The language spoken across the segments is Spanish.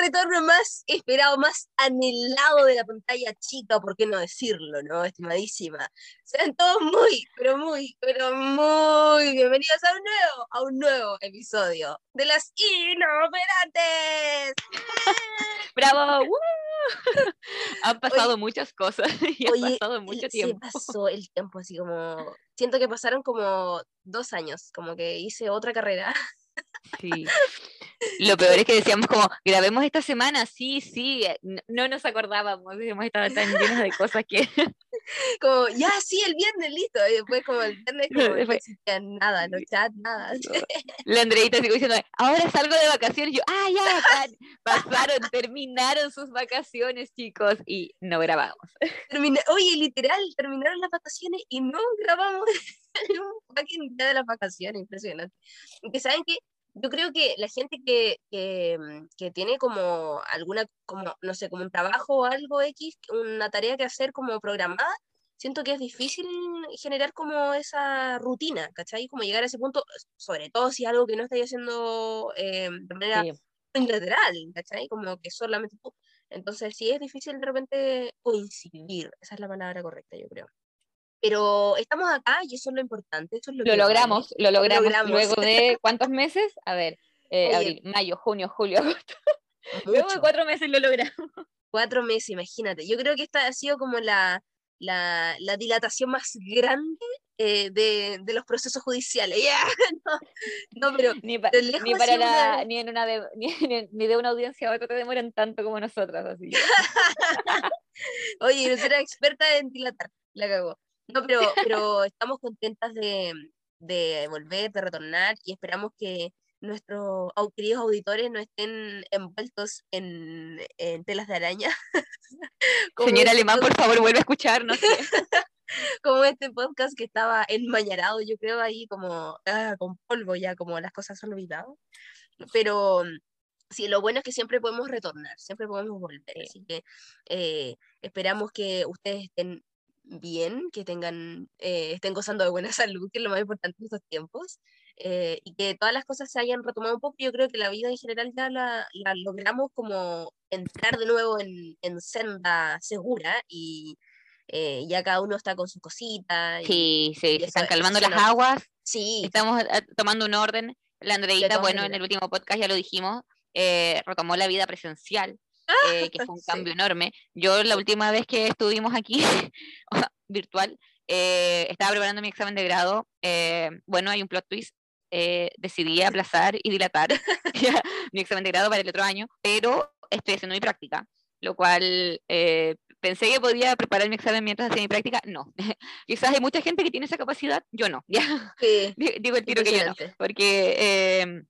retorno más esperado, más anhelado de la pantalla chica, ¿por qué no decirlo, no, estimadísima? Sean todos muy, pero muy, pero muy bienvenidos a un nuevo, a un nuevo episodio de las inoperantes. ¡Bravo! Han pasado muchas cosas y ha pasado mucho tiempo. Se pasó el tiempo así como... Siento que pasaron como dos años, como que hice otra carrera. Sí. Lo peor es que decíamos como, grabemos esta semana, sí, sí, eh, no, nos acordábamos, hemos estado tan llenos de cosas que... Como, ya, sí, el viernes, listo, y después como el viernes como, no existía nada, no chat, nada. La Andreita sigo diciendo, ahora salgo de vacaciones, y yo, ah, ya, pasaron, terminaron sus vacaciones, chicos, y no grabamos. Oye, literal, terminaron las vacaciones y no grabamos un fucking día de las vacaciones, impresionante. Que saben que yo creo que la gente que, que, mm, que, tiene como alguna, como, no sé, como un trabajo o algo X, una tarea que hacer como programada, siento que es difícil generar como esa rutina, ¿cachai? Como llegar a ese punto, sobre todo si es algo que no estáis haciendo eh, de manera unilateral, ¿cachai? Como que solamente tú. Entonces sí es difícil de repente coincidir, esa es la palabra correcta, yo creo. Pero estamos acá y eso es lo importante. Eso es lo, lo logramos, lo logramos, luego de cuántos meses? A ver, eh, abril, mayo, junio, julio, agosto. Luego de cuatro meses lo logramos. Cuatro meses, imagínate. Yo creo que esta ha sido como la, la, la dilatación más grande eh, de, de, los procesos judiciales. no, pero ni, ni para la, ni, en una de, ni, ni, de una audiencia a otra te demoran tanto como nosotras. Así. Oye, no era experta en dilatar, la cagó. No, pero, pero estamos contentas de, de volver, de retornar y esperamos que nuestros queridos auditores no estén envueltos en, en telas de araña. Señor Alemán, por favor, vuelve a escuchar, no sé. como este podcast que estaba enmañarado, yo creo, ahí como ah, con polvo ya, como las cosas son olvidadas. Pero sí, lo bueno es que siempre podemos retornar, siempre podemos volver. Así que eh, esperamos que ustedes estén bien, que tengan, eh, estén gozando de buena salud, que es lo más importante en estos tiempos, eh, y que todas las cosas se hayan retomado un poco. Yo creo que la vida en general ya la, la logramos como entrar de nuevo en, en senda segura y eh, ya cada uno está con su cosita. sí, sí, se están calmando las aguas. Sí. Estamos tomando un orden. La Andreita, bueno, en el último podcast ya lo dijimos, retomó la vida presencial eh, que fue un cambio enorme. Yo la última vez que estuvimos aquí, virtual, eh, estaba preparando mi examen de grado. Eh, bueno, hay un plot twist. decidí aplazar y dilatar mi examen de grado para el otro año, pero estoy haciendo mi práctica, lo cual pensé que podía preparar mi examen mientras hacía mi práctica, no. Quizás hay mucha gente que tiene esa capacidad, yo no, ¿ya? Digo el tiro que yo no, porque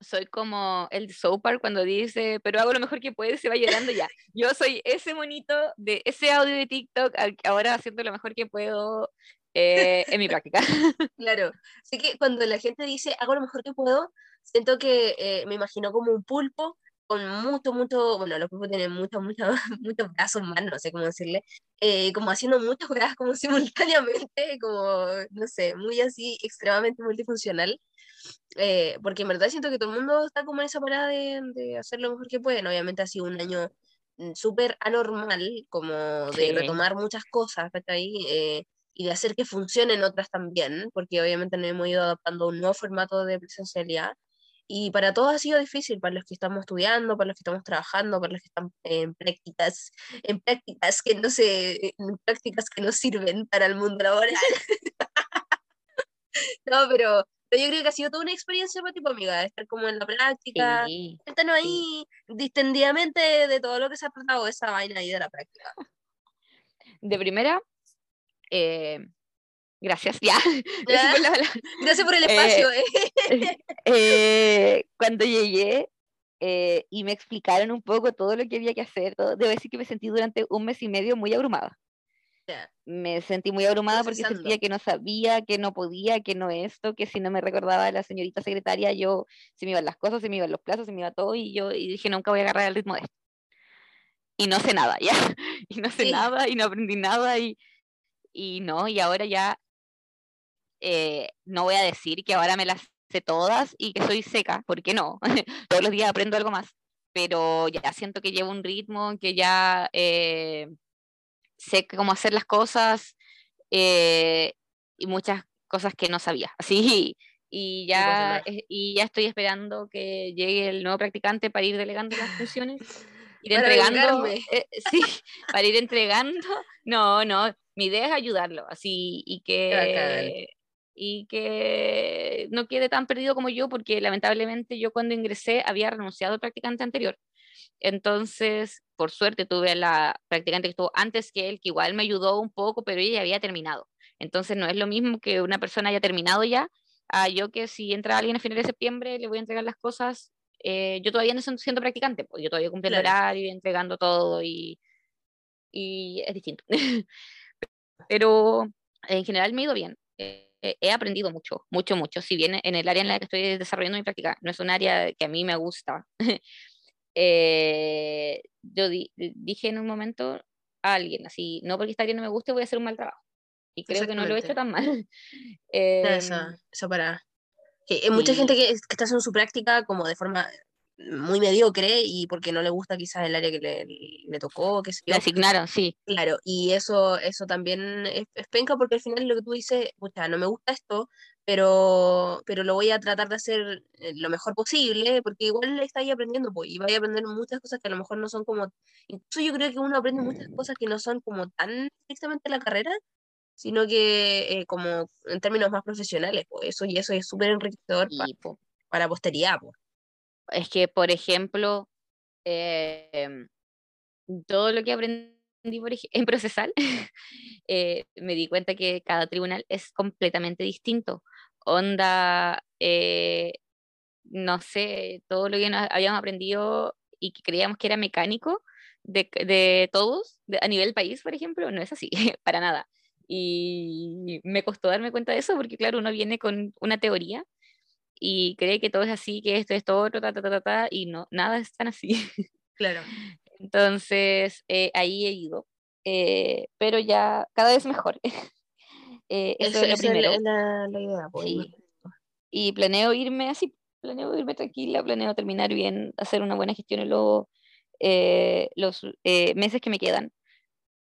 soy como el Soapar cuando dice, pero hago lo mejor que puede, se va llorando ya. Yo soy ese monito de ese audio de TikTok, ahora haciendo lo mejor que puedo eh, en mi práctica. Claro, así que cuando la gente dice, hago lo mejor que puedo, siento que eh, me imagino como un pulpo con mucho, mucho, bueno, los pulpos tienen muchos, muchos, muchos brazos más, no sé cómo decirle, eh, como haciendo muchas jugadas como simultáneamente, como, no sé, muy así, extremadamente multifuncional. Eh, porque en verdad siento que todo el mundo está como en esa parada de, de hacer lo mejor que pueden. Obviamente ha sido un año mm, súper anormal, como de retomar muchas cosas, ahí eh, y de hacer que funcionen otras también, porque obviamente nos hemos ido adaptando a un nuevo formato de presencialidad. Y para todos ha sido difícil, para los que estamos estudiando, para los que estamos trabajando, para los que están en prácticas, en prácticas que no se, en prácticas que no sirven para el mundo laboral. no, pero pero yo creo que ha sido toda una experiencia para ti, pues, amiga, estar como en la práctica. Sí, ahí distendidamente de todo lo que se ha tratado esa vaina ahí de la práctica. De primera, eh, gracias, ya. Gracias por, el espacio. Eh, eh, cuando llegué y me explicaron un poco todo lo que había que hacer, debo decir que me sentí durante un mes y medio muy abrumada me sentí muy abrumada porque sentía que no sabía, que no podía, que no esto, que si no me recordaba la señorita secretaria, yo se me iban las cosas, se me iban los plazos, se me iba todo y yo y dije, nunca voy a agarrar el ritmo de esto. Y no sé nada, ya. Y no sé nada y no aprendí nada y, y no, y ahora ya eh, no voy a decir que ahora me las sé todas y que soy seca, porque no. Todos los días aprendo algo más. pero ya siento que llevo un ritmo, que ya eh, sé cómo hacer las cosas eh, y muchas cosas que no sabía. Así, y ya, y ya estoy esperando que llegue el nuevo practicante para ir delegando las funciones. Ir entregando, eh, sí, para ir entregando. No, no, mi idea es ayudarlo, así, y que, y que no quede tan perdido como yo, porque lamentablemente yo cuando ingresé había renunciado al practicante anterior. Entonces, por suerte tuve a la practicante que estuvo antes que él, que igual me ayudó un poco, pero ella había terminado. Entonces, no es lo mismo que una persona haya terminado ya, a yo que si entra alguien a finales de septiembre, le voy a entregar las cosas. Eh, yo todavía no estoy siendo practicante, pues yo todavía cumpliendo claro. horario, entregando todo y, y es distinto. pero en general me ha ido bien. Eh, he aprendido mucho, mucho, mucho. Si bien en el área en la que estoy desarrollando mi práctica no es un área que a mí me gusta, eh, yo dije en un momento a alguien, así, no porque esta área no me guste, voy a hacer un mal trabajo. Y creo que no lo he hecho tan mal. eso, em, eso para... Que hay mucha gente que, que, está haciendo su práctica como de forma muy mediocre y porque no le gusta quizás el área que le, le tocó, que se Le asignaron, sí. Claro, y eso, eso también es, penca porque al final lo que tú dices, pucha, no me gusta esto, pero, pero lo voy a tratar de hacer eh, lo mejor posible, porque igual está ahí aprendiendo, pues, y vaya a aprender muchas cosas que a lo mejor no son como, incluso yo creo que uno aprende muchas cosas que no son como tan estrictamente la carrera, sino que eh, como en términos más profesionales, pues eso y eso es súper enriquecedor para la posteridad, pues. Es que, por ejemplo, em, todo lo que aprendí en procesal, eh, me di cuenta que cada tribunal es completamente distinto. Onda, eh, no sé, todo lo que habíamos aprendido y que creíamos que era mecánico de, de todos, a nivel país, por ejemplo, no es así, para nada. Y me costó darme cuenta de eso porque, claro, uno viene con una teoría y cree que todo es así, que esto es todo ta, ta, ta, ta, y no, nada es tan así. Claro. Entonces, eh, ahí he ido, eh, pero ya cada vez mejor. eh, eso, es lo primero. Es la, la, idea. Pues, sí. Y planeo irme así, planeo irme tranquila, planeo terminar bien, hacer una buena gestión en los, eh, los meses que me quedan.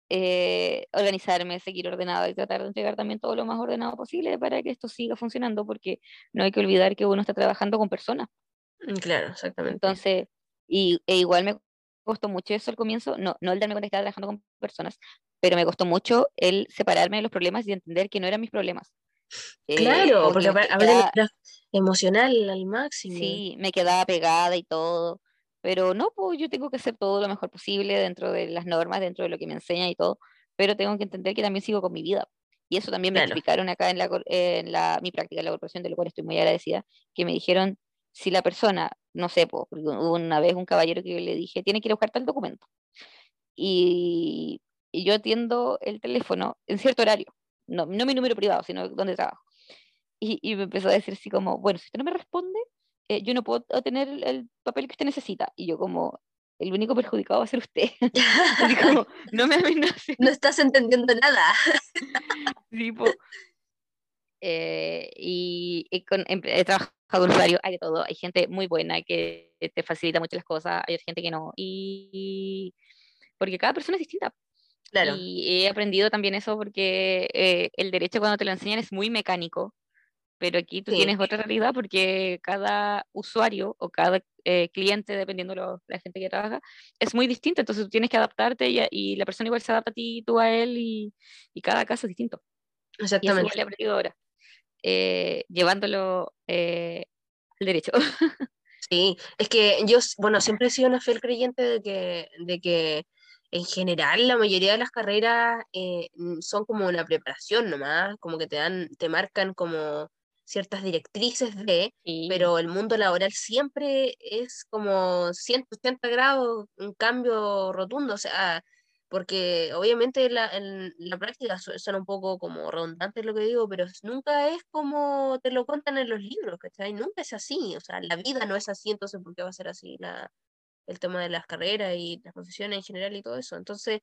Eh, organizarme, seguir ordenado y tratar de entregar también todo lo más ordenado posible para que esto siga funcionando, porque no hay que olvidar que uno está trabajando con personas. Mm, claro, exactamente. Entonces, y, e igual me costó mucho eso al comienzo, no, no el darme cuenta que estaba trabajando con personas, pero me costó mucho el separarme de los problemas y entender que no eran mis problemas. Eh, claro, porque a emocional al máximo. Sí, me quedaba pegada y todo. Pero no, pues yo tengo que hacer todo lo mejor posible dentro de las normas, dentro de lo que me enseña y todo, pero tengo que entender que también sigo con mi vida. Y eso también me explicaron acá en, la, en la, mi práctica de la corporación, de lo cual estoy muy agradecida, que me dijeron, si la persona, no sé, pues, una vez un caballero que yo le dije, tiene que ir a buscar tal documento. Y, y yo atiendo el teléfono en cierto horario, no, no mi número privado, sino donde trabajo. Y, y me empezó a decir así como, bueno, si usted no me responde, eh, yo no puedo tener el papel que usted necesita. Y yo como, el único perjudicado va a ser usted. como, no me amenace. No estás entendiendo nada. eh, y, con, he trabajado con usuarios, hay de todo. Hay gente muy buena que te facilita mucho las cosas, hay gente que no. Y porque cada persona es distinta. Claro. Y he aprendido también eso porque eh, el derecho cuando te lo enseñan es muy mecánico pero aquí tú tienes otra realidad porque cada usuario o cada eh, cliente, dependiendo de la gente que trabaja, es muy distinto, entonces tú tienes que adaptarte y, y la persona igual se adapta a ti, tú a él y, y cada caso es distinto. Exactamente. Y eso he aprendido ahora, eh, llevándolo eh, al derecho. Sí, es que yo, bueno, siempre he sido una fiel creyente de que, de que en general la mayoría de las carreras son como una preparación nomás, como que te dan, te marcan como ciertas directrices de, pero el mundo laboral siempre es como 180 grados, un cambio rotundo, o sea, porque obviamente la, en la práctica suena un poco como redundante lo que digo, pero nunca es como te lo cuentan en los libros, ¿cachai? Nunca es así, o sea, la vida no es así, entonces ¿por qué va a ser así la, el tema de las carreras y las profesiones en general y todo eso? Entonces,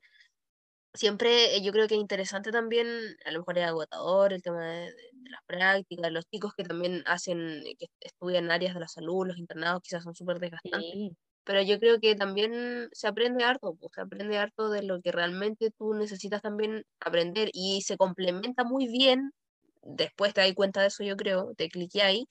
siempre eh, yo creo que es interesante también, a lo mejor es agotador el tema de, las prácticas, los chicos que también hacen, que estudian áreas de la salud, los internados quizás son súper desgastantes. pero yo creo que también se aprende harto, pues, se aprende harto de lo que realmente tú necesitas también aprender y se complementa muy bien, después te das cuenta de eso yo creo, te cliqué ahí,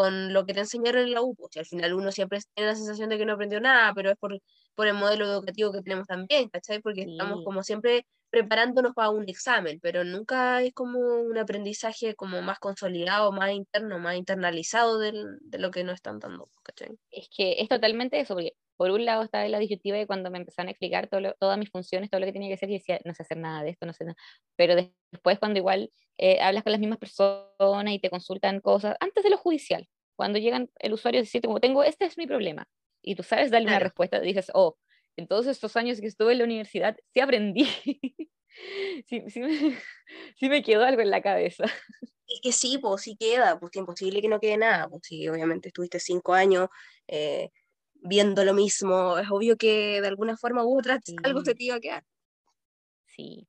con lo que te enseñaron en la U, pues, al final uno siempre tiene la sensación de que no aprendió nada, pero es por, por el modelo educativo que tenemos también, ¿cachai? Porque estamos como siempre preparándonos para un examen, pero nunca es como un aprendizaje como más consolidado, más interno, más internalizado del, de lo que nos están dando, ¿cachai? Es que es totalmente eso, porque por un lado estaba la disyuntiva de cuando me empezaron a explicar todo todas mis funciones, todo lo que tenía que hacer, y decía, no sé hacer nada de esto, no sé nada. Pero después cuando igual eh, hablas con las mismas personas y te consultan cosas, antes de lo judicial, cuando llegan el usuario y dice, como tengo, este es mi problema, y tú sabes darle una respuesta, dices, oh, en todos estos años que estuve en la universidad, sí aprendí. sí, sí, me, sí, me, quedó algo en la cabeza. Es que sí, pues sí queda, pues es imposible que no quede nada, pues sí, obviamente estuviste cinco años eh, viendo lo mismo, es obvio que de alguna forma u otra algo se te iba a quedar. Sí,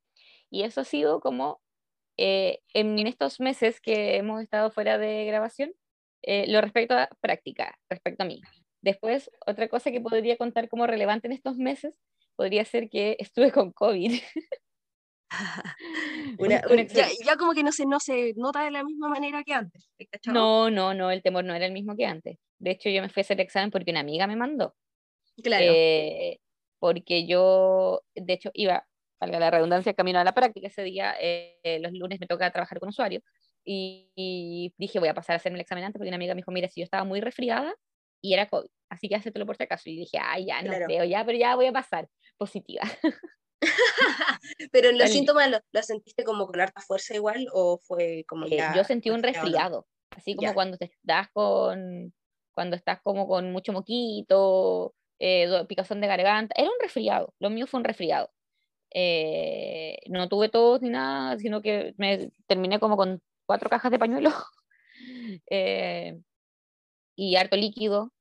y eso ha sido como eh, en estos meses que hemos estado fuera de grabación, eh, lo respecto a práctica, respecto a mí. Después, otra cosa que podría contar como relevante en estos meses podría ser que estuve con COVID. ya, como que no se, no se nota de la misma manera que antes. No, no, no, el temor no era el mismo que antes. De hecho, yo me fui a hacer el examen porque una amiga me mandó. Claro. Eh, porque yo, de hecho, iba, valga la redundancia, camino a la práctica ese día. Eh, los lunes me toca trabajar con usuarios. Y, y, dije, voy a pasar a hacerme el examen antes porque una amiga me dijo, mira, si yo estaba muy resfriada, y era COVID. Así que hacételo por si acaso. Y dije, ay, ya no creo, ya, pero ya voy a pasar positiva. pero los síntomas los sentiste como con harta fuerza igual o fue como eh, ya yo sentí un resfriado, así como cuando te estás con cuando estás como con mucho moquito, eh, picazón de garganta, era un resfriado, lo mío fue un resfriado. Eh, no tuve tos ni nada, sino que me terminé como con cuatro cajas de pañuelo. eh, y harto líquido.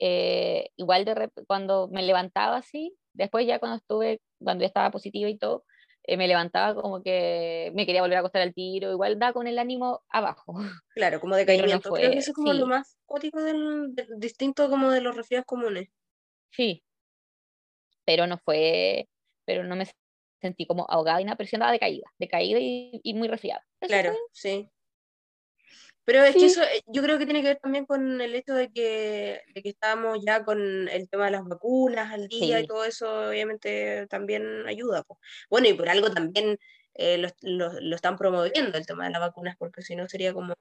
Eh, igual de cuando me levantaba así, después ya cuando estuve, cuando ya estaba positiva y todo, eh, me levantaba como que me quería volver a acostar al tiro, igual da con el ánimo abajo. Claro, como de caimiento. Creo que eso es como lo más cótico del, distinto como de los resfriados comunes. Sí, pero no fue, pero no me sentí como ahogada y nada, pero sí andaba de caída, de caída y, y muy resfriada. Claro, sí. Pero es que eso eh, yo creo que tiene que ver también con el hecho de que, de que estábamos ya con el tema de las vacunas al día y todo eso, obviamente también ayuda. Bueno, y por algo también eh, lo, lo, lo, están promoviendo el tema de las vacunas, porque si no sería como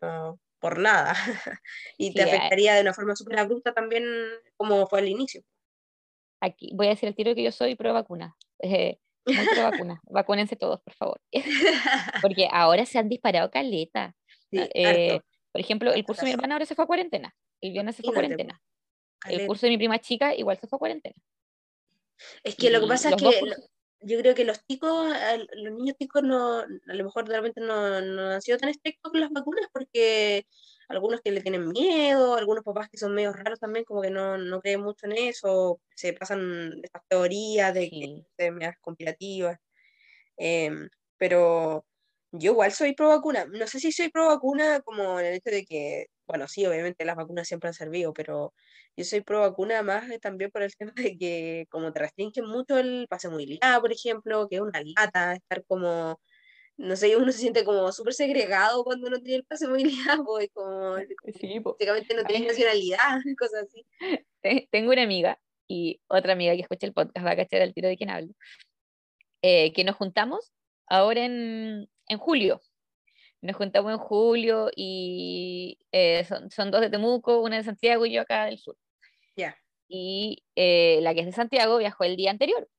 por nada. y te afectaría de una forma súper abrupta también como fue al inicio. Aquí voy a decir el tiro que yo soy pro vacuna. Eh, pro vacuna. Vacúnense todos, por favor. porque ahora se han disparado caleta. Sí, eh, por ejemplo, el curso de mi hermana ahora se fue a cuarentena. El viernes se fue a cuarentena. El curso de mi prima chica igual se fue a cuarentena. Es que lo que pasa es que yo creo que los chicos, los niños chicos no, a lo mejor realmente no, no, han sido tan estrictos con las vacunas porque algunos que le tienen miedo, algunos papás que son medio raros también, como que no, no creen mucho en eso, se pasan estas teorías de que que conspirativas. Eh, pero yo igual soy pro vacuna. No sé si soy pro vacuna como en el hecho de que, bueno, sí, obviamente las vacunas siempre han servido, pero yo soy pro vacuna más también por el tema de que como te restringen mucho el pase movilidad, por ejemplo, que es una lata, estar como, no sé, uno se siente como súper segregado cuando no tiene el pase movilidad, pues como, sí, básicamente no tiene nacionalidad, cosas así. Tengo una amiga y otra amiga que escucha el podcast va a cachar el tiro de quien hablo, eh, que nos juntamos ahora en, en julio. Nos juntamos en julio y eh, son, dos de Temuco, una de Santiago y yo acá del sur. Ya. Y eh, la que es de Santiago viajó el día anterior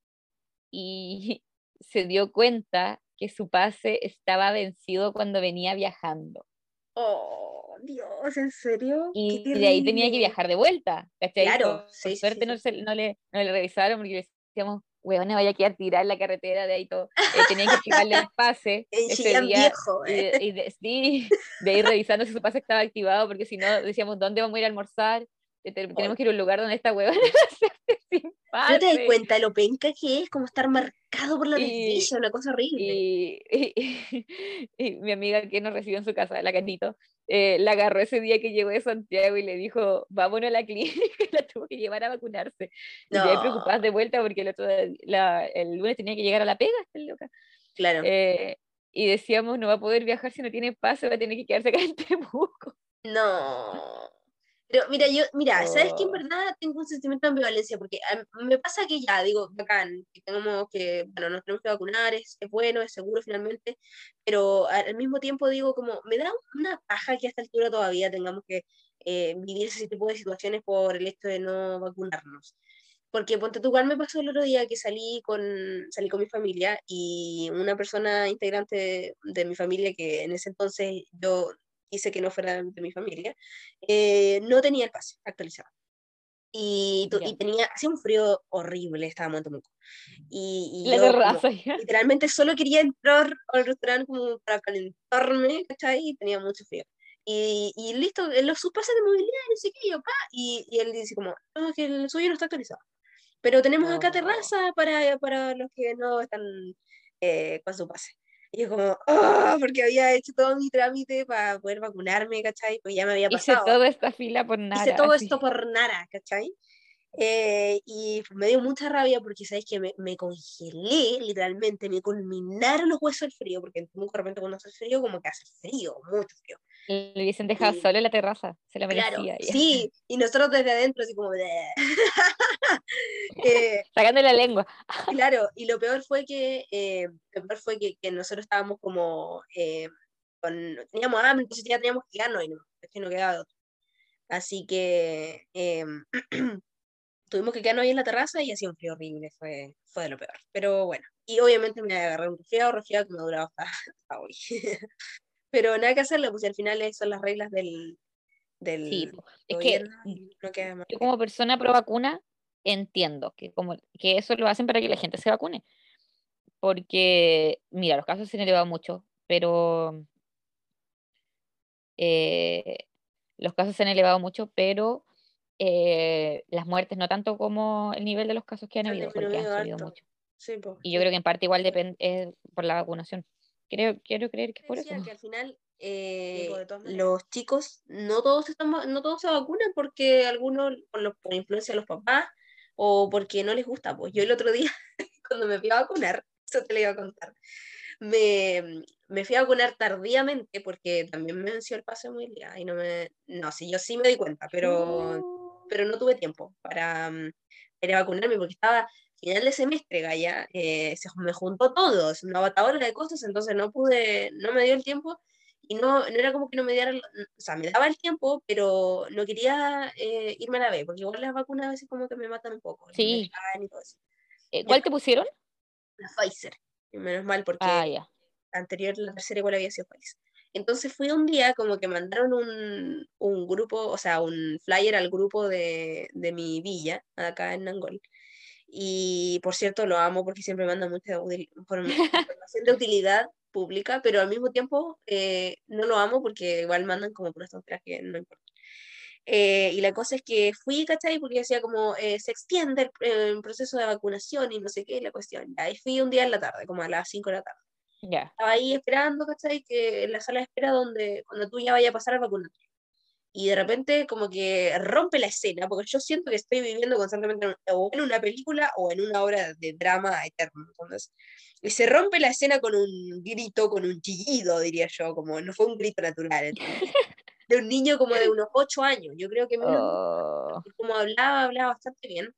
y se dio cuenta que su pase estaba vencido cuando venía viajando. Oh, Dios, ¿en serio? Y de ahí tenía que viajar de vuelta. Claro, por, suerte No, no, le, no le revisaron porque decíamos, huevona, vaya a quedar tirada en la carretera de ahí todo. Eh, tenían que explicarle el pase ese día. Viejo, ¿eh? y, de, sí, de ir revisando si su pase estaba activado, porque si no, decíamos, ¿dónde vamos a ir a almorzar? Eh, tenemos que ir a un lugar donde esta huevona sin pase. ¿No te das cuenta lo penca que es? Como estar marcado por la desdicha, una cosa horrible. Y, y, mi amiga que nos recibió en su casa, la Candito, eh, la agarró ese día que llegó de Santiago y le dijo, vámonos a la clínica, la tuvo que llevar a vacunarse. Y me preocupada de vuelta porque el, otro, la, el lunes tenía que llegar a la pega, esta loca. Claro. Eh, y decíamos, no va a poder viajar si no tiene pase, va a tener que quedarse acá en Temuco. No. Pero mira, yo, mira, ¿sabes que en verdad tengo un sentimiento de ambivalencia? Porque me pasa que ya, digo, bacán, que tenemos que, bueno, nos tenemos que vacunar, es, es bueno, es seguro finalmente, pero al mismo tiempo digo, como, me da una paja que a esta altura todavía tengamos que eh, vivir ese tipo de situaciones por el hecho de no vacunarnos. Porque ponte tú, me pasó el otro día que salí con, salí con mi familia y una persona integrante de, de mi familia que en ese entonces yo hice que no fuera de mi familia, eh, no tenía el pase actualizado. Y, y, tenía, hacía un frío horrible, estaba en Temuco. Y, y yo, literalmente solo quería entrar al restaurante como para calentarme, ¿cachai? Y tenía mucho frío. Y, y listo, los, sus pases de movilidad, no sé qué, yo, pa, y, y él dice como, no, que el suyo no está actualizado. Pero tenemos acá terraza para, para los que no están eh, con su pase. Y yo como, oh, porque había hecho todo mi trámite para poder vacunarme, ¿cachai? Pues ya me había pasado. Hice toda esta fila por nada. Hice todo esto por nada, ¿cachai? Eh, y me dio mucha rabia porque, ¿sabes que me, me, congelé, literalmente, me culminaron los huesos del frío, porque en de repente cuando hace frío, como que hace frío, mucho frío. Le hubiesen dejado solo en la terraza, se la merecía. Claro, sí, y nosotros desde adentro, así como... eh, Sacando la lengua. claro, y lo peor fue que, eh, lo peor fue que, que nosotros estábamos como... Eh, con, teníamos hambre, entonces ya teníamos que quedarnos y no, es que no quedaba otro. Así que em, tuvimos que quedarnos ahí en la terraza y hacía un frío horrible, fue, fue de lo peor. Pero bueno, y obviamente me agarré un resfriado, resfriado que me ha durado hasta, hasta hoy. pero nada que hacerle, pues al final son las reglas del, del sí, es que yo como persona pro vacuna entiendo que como que eso lo hacen para que la gente se vacune porque mira los casos se han elevado mucho pero eh, los casos se han elevado mucho pero eh, las muertes no tanto como el nivel de los casos que han habido porque han subido mucho y yo creo que en parte igual depende por la vacunación Creo, quiero creer que es por eso. que al final eh, los chicos no todos están, no todos se vacunan porque algunos por, por influencia de los papás o porque no les gusta. Pues yo el otro día, cuando me fui a vacunar, eso te lo iba a contar, me, me fui a vacunar tardíamente porque también me venció el paso de movilidad y no me, no, sí, yo sí me di cuenta, pero. Pero no tuve tiempo para, mm, para vacunarme porque estaba final de semestre, Gaya, eh, se me juntó todo, es una batadora de cosas, entonces no pude, no me dio el tiempo y no, no era como que no me diera, o sea, me daba el tiempo, pero no quería eh, irme a la B, porque igual las vacunas a veces como que me matan un poco. Sí. Eh, ¿Cuál te pusieron? La Pfizer, menos mal, porque ah, anterior, la tercera igual había sido Pfizer. Entonces fui un día como que mandaron un, un, grupo, o sea, un flyer al grupo de, de mi villa, acá en Nangol, y por cierto, lo amo porque siempre manda mucha información de utilidad pública, pero al mismo tiempo eh, no lo amo porque igual mandan como por estos que no importa. Eh, y la cosa es que fui, ¿cachai? Porque decía como eh, se extiende el, proceso de vacunación y no sé qué, la cuestión. Ahí fui un día en la tarde, como a las 5 de la tarde. Ya. Estaba ahí esperando, ¿cachai? Que en la sala de espera donde cuando tú ya vayas a pasar a vacunar y de repente como que rompe la escena, porque yo siento que estoy viviendo constantemente o en una película o en una obra de drama eterno. Entonces, y se rompe la escena con un grito, con un chillido, diría yo, como no fue un grito natural. de un niño como de unos ocho años, yo creo que oh. como hablaba, hablaba bastante bien,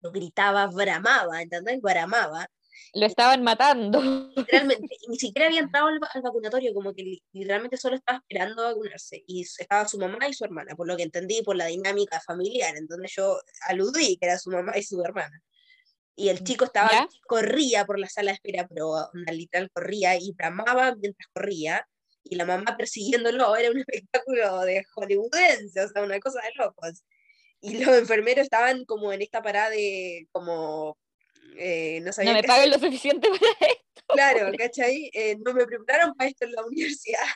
lo gritaba, bramaba, ¿entendés? Bramaba, lo estaban matando. Literalmente, ni siquiera había entrado al, vacunatorio, como que literalmente solo estaba esperando vacunarse. Y estaba su mamá y su hermana, por lo que entendí por la dinámica familiar. Entonces yo aludí que era su mamá y su hermana. Y el chico estaba, corría por la sala de espera, pero literal corría y bramaba mientras corría. Y la mamá persiguiéndolo, era un espectáculo de hollywoodense, o sea, una cosa de locos. Y los enfermeros estaban como en esta parada de, como eh, no, me paguen lo suficiente para esto. Claro, ¿cachai? Eh, no me prepararon para esto en la universidad.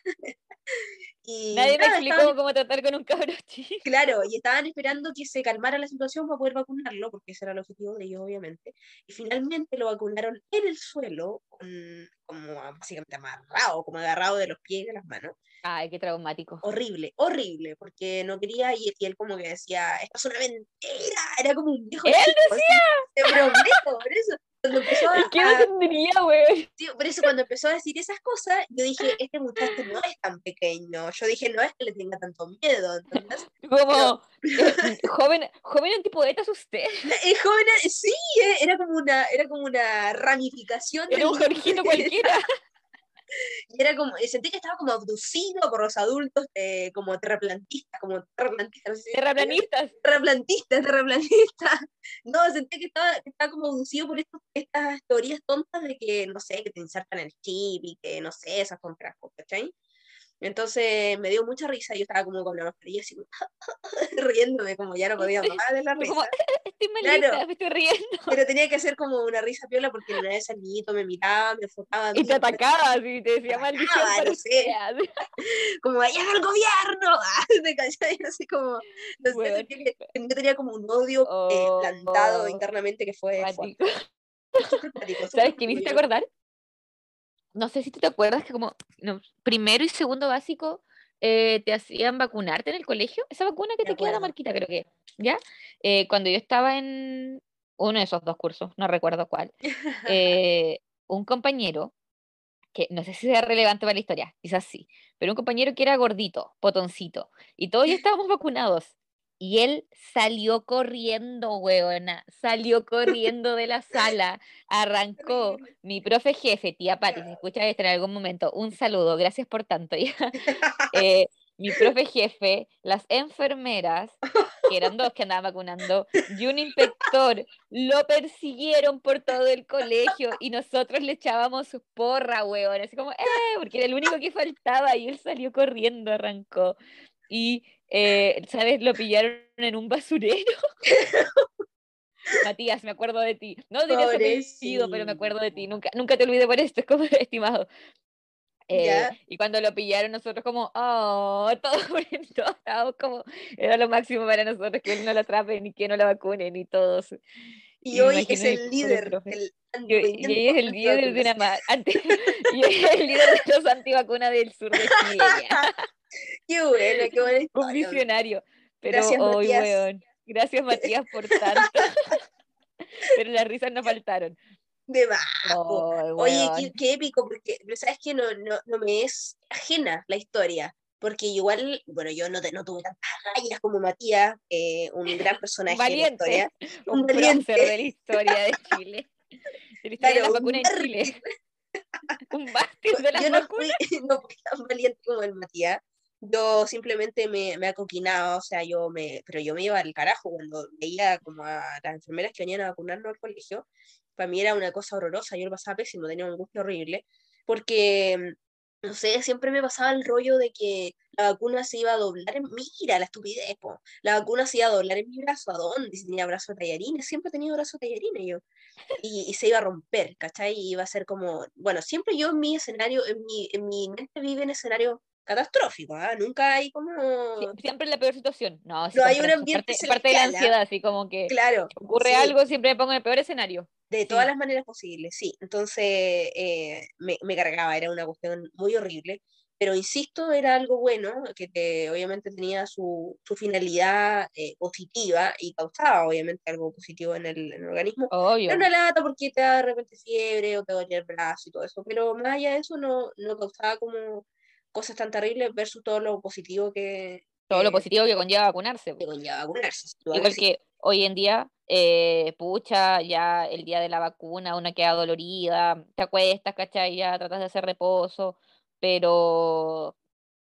Y Nadie me explicó estaban- cómo tratar con un cabro chico. Claro, y estaban esperando que se calmara la situación para poder vacunarlo, porque ese era el objetivo de ellos, obviamente. Y finalmente lo vacunaron en el suelo, con- como básicamente amarrado, como agarrado de los pies y de las manos. Ay, qué traumático. Horrible, horrible, porque no quería, y, y él como que decía, esto es una mentira, era como un viejo ¡Él chico, así, te prometo, por eso. Cuando empezó a, Es que no a- tendría, güey. por eso cuando empezó a decir esas cosas, yo dije, este muchacho no es tan pequeño. Yo dije, no es que le tenga tanto miedo, ¿entendés? Como, eh, joven, joven antipoeta es usted. Es joven, sí, eh, era como una, era como una ramificación. Era un Jorgito cualquiera. y era como, sentí que estaba como abducido por los adultos, eh, como terraplantistas, como terraplantistas. no sé si- Terraplanistas. Terraplantistas, terraplanistas. No, sentí que estaba, que estaba como abducido por estos- estas teorías tontas de que, no sé, que te insertan el chip y que, no sé, esas compras, ¿cachai? Entonces me dio mucha risa, yo estaba como con la mascarilla así, riéndome, como ya no podía más de la Fue como, risa. Estoy malita, Claro. me estoy riendo. Pero tenía que hacer como una risa piola porque una vez niñito me miraba, me enfocaba. Y te atacaba, y te decía maldición no sé. Como, ¡allá va el gobierno! ¿Te cachai? Así como, no sé, sentía que yo tenía como un odio eh, Oh, plantado oh. internamente que fue ¿Sabes qué me hiciste acordar? No sé si tú te acuerdas que como no, primero y segundo básico eh, te hacían vacunarte en el colegio. Esa vacuna que te queda la marquita, creo que, ¿ya? Eh, cuando yo estaba en uno de esos dos cursos, no recuerdo cuál, eh, un compañero, que no sé si sea relevante para la historia, quizás sí, pero un compañero que era gordito, potoncito, y todos ya estábamos vacunados. Y él salió corriendo, weona, salió corriendo de la sala, arrancó. Mi profe jefe, tía Pati, si escucha esto en algún momento, un saludo, gracias por tanto. ya. Eh, mi profe jefe, las enfermeras, que eran dos que andaban vacunando, y un inspector, lo persiguieron por todo el colegio y nosotros le echábamos porra, weón, así como, ¡eh! Porque era el único que faltaba y él salió corriendo, arrancó. Y, eh, ¿sabes? Lo pillaron en un basurero. Matías, me acuerdo de ti. No su apellido, pero me acuerdo de ti. Nunca, nunca te olvidé por esto, es como estimado. Eh, y cuando lo pillaron nosotros como, oh, todos estábamos como, era lo máximo para nosotros que él no lo atrapen y que no lo vacunen y todos. Y Y hoy es el líder del Y, y ella es el líder de una ma- anti- y ella es el líder de los antivacunas del sur de Chile. Qué buena, qué buena Un historia. visionario. Pero Gracias, hoy, Matías. weón. Gracias, Matías, por tanto. Pero las risas no faltaron. De. Ay, Oye, qué, qué épico, porque, pero sabes que no, no, no me es ajena la historia, porque igual, bueno, yo no, te- no tuve tantas gallas como Matías, eh, un gran personaje Valiente. de la historia. un un valiente. de la historia de Chile. De la historia de Claro, vacunas en Chile. Un mártir de las Yo no fui, no fui tan valiente como el Matías. Yo simplemente me, me acoquinaba, o sea, yo me, pero yo me iba al carajo cuando veía como a las enfermeras que venían a vacunarnos al colegio. Para mí era una cosa horrorosa, yo lo pasaba pésimo, tenía un angustia horrible, porque, no sé, siempre me pasaba el rollo de que la vacuna se iba a doblar en, mira la estupidez, po, la vacuna se iba a doblar en mi brazo, ¿a dónde? Si tenía brazo de tallarines, siempre he tenido brazo de tallarines yo y, se iba a romper, ¿cachai? Y iba a ser como, bueno, siempre yo en mi escenario, en mi, en mi mente vive en escenario catastrófico, ¿ah? Nunca hay como, Sie- Siempre en la peor situación. No, No, hay un ambiente parte, parte de la ¿ah? ansiedad, así como que claro, ocurre sí, algo, siempre me pongo en el peor escenario. de todas sí. las maneras posibles, sí. Entonces eh, me, me cargaba, era una cuestión muy horrible, pero insisto, era algo bueno, que te- obviamente tenía su, su finalidad eh, positiva y causaba obviamente algo positivo en el, en el organismo. Obvio. Era una lata porque te da de repente fiebre o te dolía el brazo y todo eso, pero más allá de eso no, no causaba como cosas tan terribles versus todo lo positivo que, Todo lo positivo que conlleva vacunarse. que conlleva vacunarse. Igual sí. que hoy en día, eh, pucha, ya el día de la vacuna, una queda dolorida, te acuestas, ¿cachai? Ya tratas de hacer reposo, pero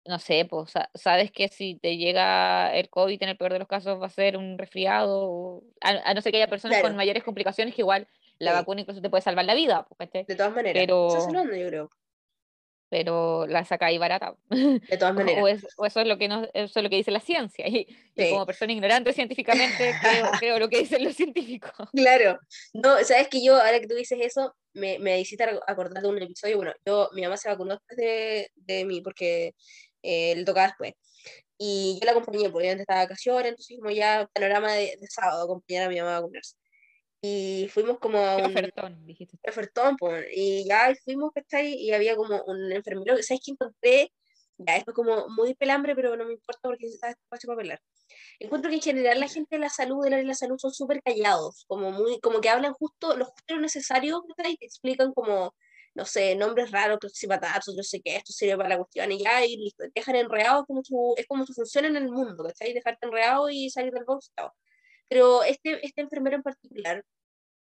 no sé, pues sa- sabes que si te llega el COVID, en el peor de los casos, va a ser un resfriado, a, a no ser que haya personas Claro. con mayores complicaciones, que igual la Sí. vacuna incluso te puede salvar la vida, pues, ¿cachai? De todas maneras, pero- yo creo. Pero la sacáis barata. De todas maneras. o es- o eso es lo que no, eso es lo que dice la ciencia. Y, como persona ignorante científicamente, creo, creo lo que dicen los científicos. Claro. No, sabes que yo, ahora que tú dices eso, me, me hiciste ar- acordar de un episodio. Bueno, yo, mi mamá se vacunó después de, de mí porque eh, le tocaba después. Y yo la acompañé, porque antes estaba de vacaciones, entonces como ya panorama de, de sábado, acompañar a mi mamá a vacunarse. Y fuimos como a un... Ofertón, dijiste. Ofertón, pues, y ya fuimos, ¿cachai? Y había como un enfermero, ¿sabes qué encontré? Ya, esto es como muy pelambre, pero no me importa porque está espacio para pelar. Encuentro que en general la gente de la salud, del área de la salud, son súper callados, como muy, como que hablan justo lo justo lo necesario, ¿cachai? Te explican como no sé, nombres raros, cloxipatatos, no sé qué, esto sirve para la cuestión y ya, y listo, dejan enredado como su, es como su función en el mundo, ¿cachai? Dejarte enredado y salir del box, Pero este, este enfermero en particular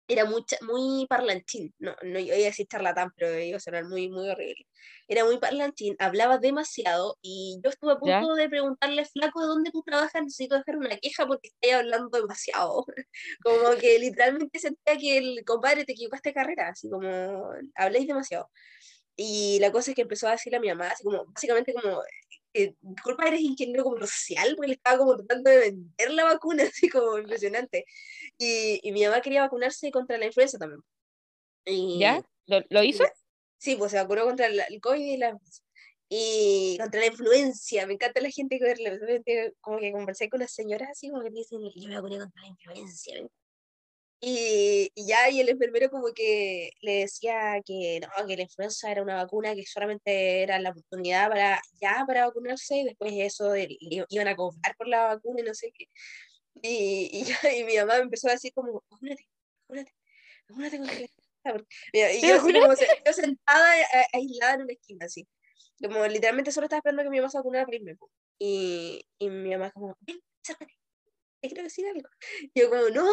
era muy, muy parlanchín, no, no iba a decir charlatán, pero iba a sonar muy, muy horrible. Era muy parlanchín, hablaba demasiado y yo estuve a punto de preguntarle, flaco, ¿de dónde tú trabajas? Necesito dejar una queja porque estoy hablando demasiado. como que literalmente sentía que el compadre te equivocaste de carrera, así como habléis demasiado. Y la cosa es que empezó a decirle a mi mamá, así como, básicamente como, eh, disculpa, eres ingeniero comercial, porque le estaba como tratando de vender la vacuna, así como impresionante. Y, y mi mamá quería vacunarse contra la influenza también. Y, ¿Ya? ¿Lo, ¿Lo, hizo? Sí, pues se vacunó contra el, el COVID y la y contra la influencia. Me encanta la gente que como que conversé con las señoras así como que me dicen, yo me vacuné contra la influencia. Y, y, ya, y el enfermero como que le decía que no, que la influenza era una vacuna que solamente era la oportunidad para ya para vacunarse y después eso iban a cobrar por la vacuna y no sé qué. Y, y, ya, y mi mamá me empezó a decir como, vacúnate, vacúnate, vacúnate con la Y yo, así como yo sentada aislada en una esquina así. Como literalmente solo estaba esperando que mi mamá se vacunara para irme. Y, y mi mamá como, ven, acércate, te quiero decir algo. Y yo como, no,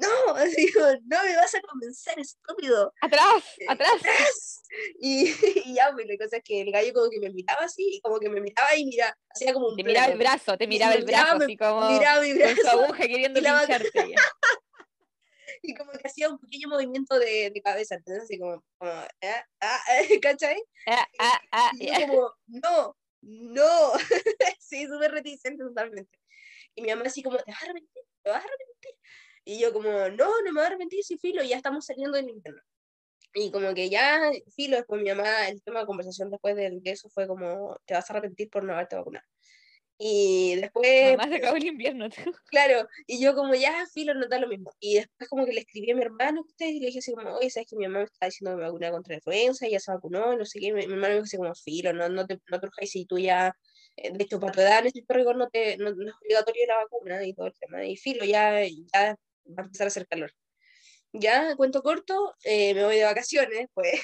no, digo, no me vas a convencer, estúpido. Atrás, eh, atrás. atrás. Y, y, ya, pues la cosa es que el gallo como que me miraba así, y como que me miraba y mira, hacía como un... Te miraba el brazo, te miraba el brazo, así como... Miraba mi brazo. Con su aguja queriendo pincharte. y como que hacía un pequeño movimiento de, de cabeza, entonces así como, como ah, ah, ¿cachai? Ah, ah, ah, y yo como, no, no, sí, súper reticente totalmente. Y mi mamá así como, ¿te vas a arrepentir? ¿Te vas a arrepentir? Y yo como, no, no me voy a arrepentir, sí, filo, ya estamos saliendo del invierno. Y como que ya, filo, después mi mamá, el tema de conversación después de, eso fue como, te vas a arrepentir por no haberte vacunado. Y después... Mamá se acabó el invierno. Claro, y yo como ya, filo, no da lo mismo. Y después como que le escribí a mi hermano usted y le dije así como, oye, ¿sabes que mi mamá me está diciendo que me vacuna contra la influenza? Y ya se vacunó, y no sé qué. Mi, mi hermano me dijo así como, filo, no, no te, no te si tú ya eh, de hecho, para tu edad en este rigor no, te, no, no, es obligatorio la vacuna y todo el tema. Y filo, ya, ya va a empezar a hacer calor. Ya, cuento corto, eh, me voy de vacaciones, pues.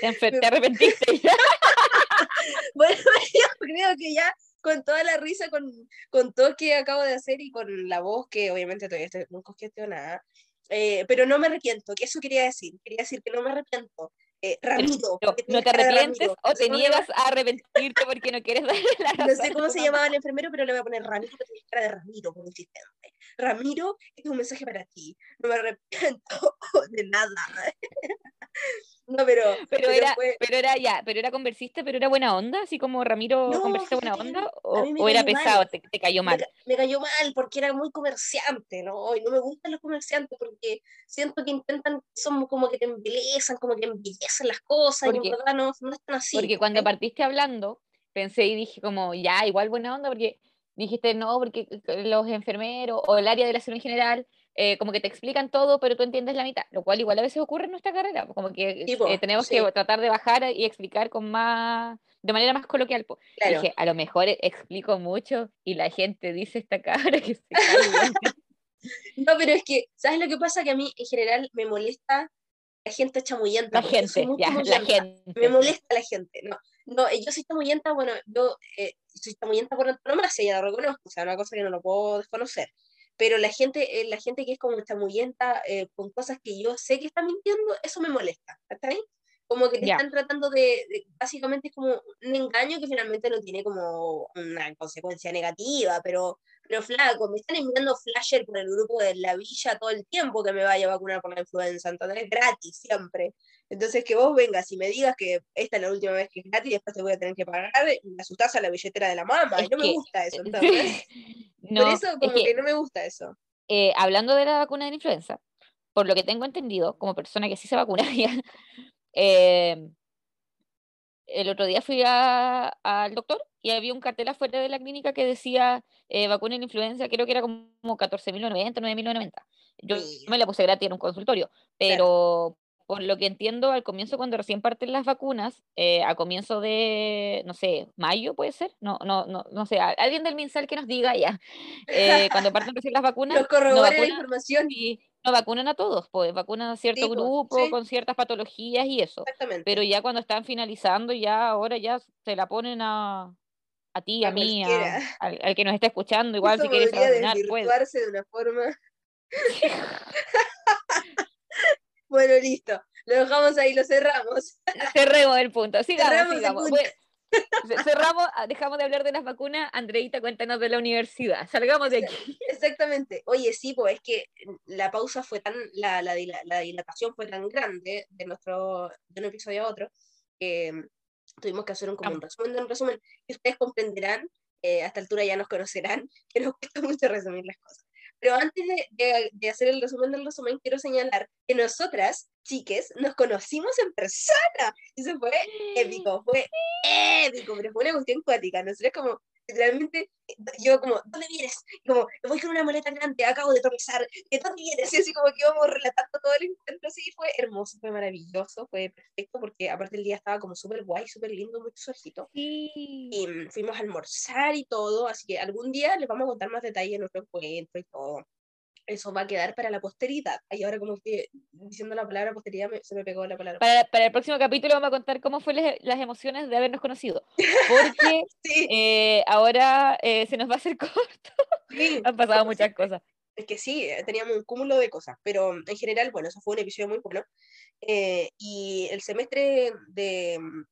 Te, arrepentiste ya. bueno, yo creo que ya con toda la risa, con, con todo que acabo de hacer y con la voz que obviamente todavía estoy muy nada eh, pero no me arrepiento, que eso quería decir, quería decir que no me arrepiento. Eh, Ramiro. No, te arrepientes o te niegas a arrepentirte porque no quieres darle la razón. No sé cómo se llamaba el enfermero, pero le voy a poner Ramiro porque tiene cara de Ramiro, por insistente. Ramiro, es un mensaje para ti. No me arrepiento de nada. No, pero. Pero, era, pero era ya, pero era conversista, pero era buena onda, así como Ramiro no, conversista buena onda, o, era pesado, te, te, cayó mal. Me, cayó mal porque era muy comerciante, ¿no? Y no me gustan los comerciantes porque siento que intentan, son como que te embelezan, como que embellecen las cosas, porque, y en verdad no, no están así. Porque cuando partiste hablando, pensé y dije como, ya, igual buena onda, porque dijiste no, porque los enfermeros o el área de la salud en general eh, como que te explican todo, pero tú entiendes la mitad, lo cual igual a veces ocurre en nuestra carrera, como que eh, tenemos que tratar de bajar y explicar con más, de manera más coloquial. Dije, a lo mejor explico mucho y la gente dice esta cara que se No, pero es que, ¿sabes lo que pasa? Que a mí en general me molesta la gente chamullenta. La gente, ya, la gente. Me molesta la gente, no. No, yo soy chamullenta, bueno, yo eh, soy chamullenta por antonomasia, ya lo reconozco, o sea, una cosa que no lo puedo desconocer pero la gente, eh, la gente que es como chamuyenta eh, con cosas que yo sé que está mintiendo, eso me molesta, ¿está bien? Como que te están tratando de, básicamente es como un engaño que finalmente no tiene como una consecuencia negativa, pero, pero flaco, me están enviando flasher por el grupo de la villa todo el tiempo que me vaya a vacunar por la influenza, entonces es gratis siempre. Entonces que vos vengas y me digas que esta es la última vez que es gratis y después te voy a tener que pagar, me asustás a la billetera de la mamá, y no me gusta eso, entonces. por eso como que, no me gusta eso. Eh, hablando de la vacuna de la influenza, por lo que tengo entendido, como persona que sí se vacunaría, eh, el otro día fui al doctor y había un cartel afuera de la clínica que decía eh, vacuna en influenza, creo que era como 14.090, 9.090. Yo me la puse gratis en un consultorio, pero por lo que entiendo, al comienzo, cuando recién parten las vacunas, eh, a comienzo de, no sé, mayo puede ser, no, no, no, no sé, alguien del MinSal que nos diga ya, eh, cuando parten recién las vacunas, no vacunan, la información. Y no vacunan a todos, pues vacunan a cierto grupo con ciertas patologías y eso. Pero ya cuando están finalizando, ya ahora ya se la ponen a, a ti, a, mí, al, que nos está escuchando, igual si quieres puede. de una forma. bueno, listo. Lo dejamos ahí, lo cerramos. Cerremos el punto. Sigamos, sigamos. cerramos, ah, dejamos de hablar de las vacunas. Andreita, cuéntanos de la universidad. Salgamos de aquí. Exactamente. Oye, sí, pues es que la pausa fue tan, la, la, la dilatación fue tan grande de nuestro, de un episodio a otro, que tuvimos que hacer un, como un resumen de un resumen. Y ustedes comprenderán, eh, a esta altura ya nos conocerán, que nos cuesta mucho resumir las cosas. Pero antes de, de, hacer el resumen del resumen, quiero señalar que nosotras, chiques, nos conocimos en persona. Y eso fue épico, fue épico, pero fue una cuestión cuática. Nosotros como literalmente, yo como, ¿dónde vienes? como, voy con una maleta grande, acabo de tropezar, ¿de dónde vienes? Y así como que íbamos relatando todo el encuentro, sí, fue hermoso, fue maravilloso, fue perfecto, porque aparte el día estaba como súper guay, súper lindo, mucho solcito. Y mm, fuimos a almorzar y todo, así que algún día les vamos a contar más detalles de nuestro encuentro y todo eso va a quedar para la posteridad. Y ahora como que diciendo la palabra posteridad se me pegó la palabra. Para, para, el próximo capítulo vamos a contar cómo fue las emociones de habernos conocido. Porque eh, ahora eh, se nos va a hacer corto. Han pasado muchas cosas. Es que sí, eh, teníamos un cúmulo de cosas, pero en general, bueno, eso fue un episodio muy bueno. y el semestre de mm,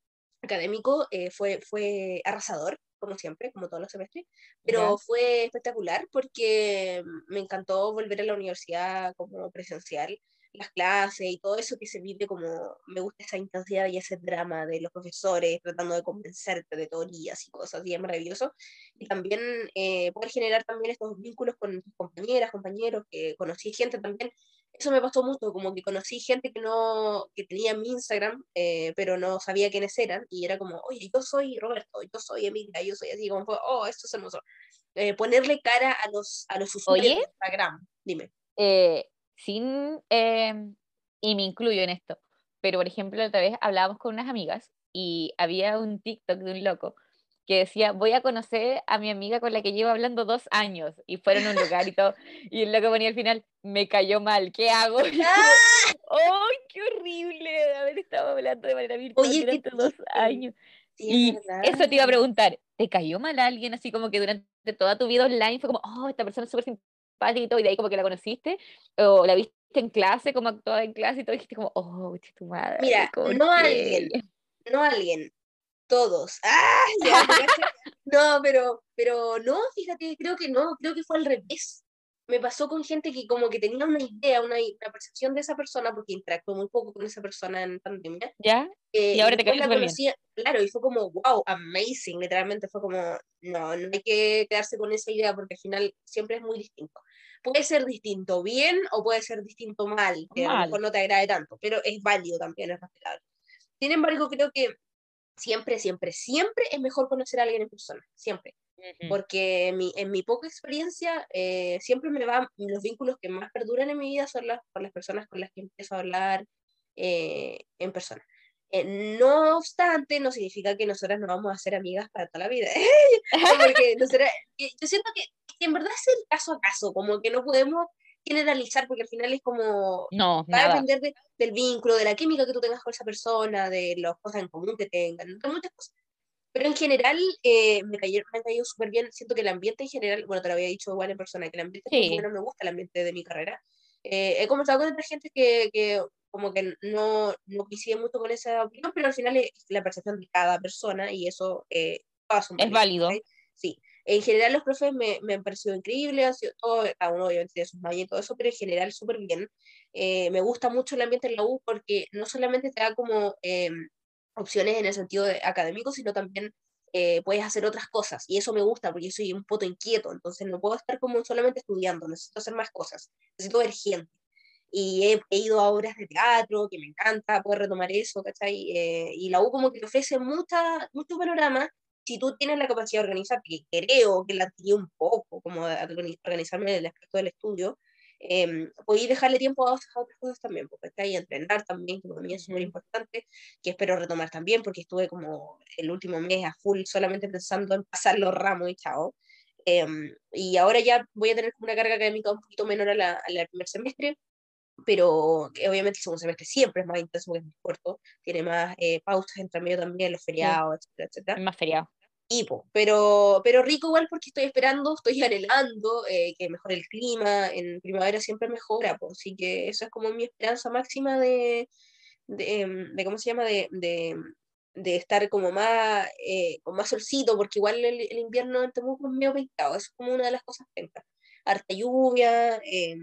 académico fue, fue arrasador como siempre, como todos los semestres, pero fue espectacular porque me encantó volver a la universidad como presencial, las clases y todo eso que se vive como, me gusta esa intensidad y ese drama de los profesores tratando de convencerte de teorías y cosas, y es maravilloso. Y también eh, poder generar también estos vínculos con tus compañeras, compañeros, que conocí gente también eso me pasó mucho, como que conocí gente que no, que tenía mi Instagram, eh, pero no sabía quiénes eran, y era como, oye, yo soy Roberto, yo soy Emilia, yo soy así, como fue, oh, esto es hermoso. Eh, ponerle cara a los, a los usuarios de Instagram, dime. Eh, sin, em, y me incluyo en esto, pero por ejemplo, otra vez hablábamos con unas amigas y había un TikTok de un loco que decía, voy a conocer a mi amiga con la que llevo hablando dos años, y fueron a un lugar y todo, y lo que ponía al final, me cayó mal, ¿qué hago? ¡Ay, qué horrible haber estado hablando de manera virtual durante dos años! y eso te iba a preguntar, ¿te cayó mal alguien así como que durante toda tu vida online fue como, oh, esta persona es súper simpática y todo, y de ahí como que la conociste, o la viste en clase, como actuaba en clase y todo, dijiste como, oh, tu madre. Mira, no alguien, no alguien, todos. ¡Ah! no, pero, pero no, fíjate, creo que no, creo que fue al revés. Me pasó con gente que como que tenía una idea, una, una percepción de esa persona, porque interactuó muy poco con esa persona en pandemia. ¿Ya? Eh, y ahora te la conocía, Claro, y fue como, wow, amazing, literalmente fue como, no, no hay que quedarse con esa idea, porque al final siempre es muy distinto. Puede ser distinto bien o puede ser distinto mal, que a lo mejor no te agrade tanto, pero es válido también, es respetable. Sin embargo, creo que siempre, siempre, siempre es mejor conocer a alguien en persona, siempre. Porque en mi, en mi poca experiencia, eh, siempre me van, los vínculos que más perduran en mi vida son las, con las personas con las que empiezo a hablar eh, en persona. Eh, no obstante, no significa que nosotras no vamos a ser amigas para toda la vida. Porque yo siento que, que, en verdad es el caso a caso, como que no podemos generalizar porque al final es como no, va a depender del vínculo, de la química que tú tengas con esa persona, de las cosas en común que tengan, muchas cosas. Pero en general eh, me, cayó, me ha caído súper bien, siento que el ambiente en general, bueno, te lo había dicho igual en persona, que el ambiente sí. no me gusta el ambiente de mi carrera. Eh, he conversado con otra gente que, que como que no, no coincide mucho con esa opinión, pero al final es la percepción de cada persona y eso eh, es válido. Sí, en general los profes me, me han parecido increíbles, ha sido todo, cada uno obviamente tiene sus mañas y todo eso, pero en general súper bien. Eh, me gusta mucho el ambiente en la U porque no solamente te da como eh, opciones en el sentido académico, sino también eh, puedes hacer otras cosas. Y eso me gusta porque yo soy un poco inquieto, entonces no puedo estar como solamente estudiando, necesito hacer más cosas, necesito ver gente. y he, ido a obras de teatro, que me encanta poder retomar eso, ¿cachai? Eh, y la U como que ofrece mucha, mucho panorama si tú tienes la capacidad de organizar, que creo que la adquirí un poco, como organizarme en el aspecto del estudio, eh, podéis dejarle tiempo a, otras cosas también, porque hay entrenar también, que para mí es súper importante, que espero retomar también, porque estuve como el último mes a full solamente pensando en pasar los ramos y chao. Em, y ahora ya voy a tener una carga académica un poquito menor a la, al primer semestre, pero que obviamente el segundo semestre siempre es más intenso porque es más corto, tiene más eh, pausas entre medio también, los feriados, etcétera, etcétera. más feriado. Y, pero, pero rico igual porque estoy esperando, estoy anhelando eh, que mejore el clima, en primavera siempre mejora, pues, así que eso es como mi esperanza máxima de, de, em, de ¿cómo se llama? De, de, de estar como más, eh, con más solcito, porque igual el, el invierno en Temuco es medio pintado, eso es como una de las cosas pencas. Harta lluvia, eh,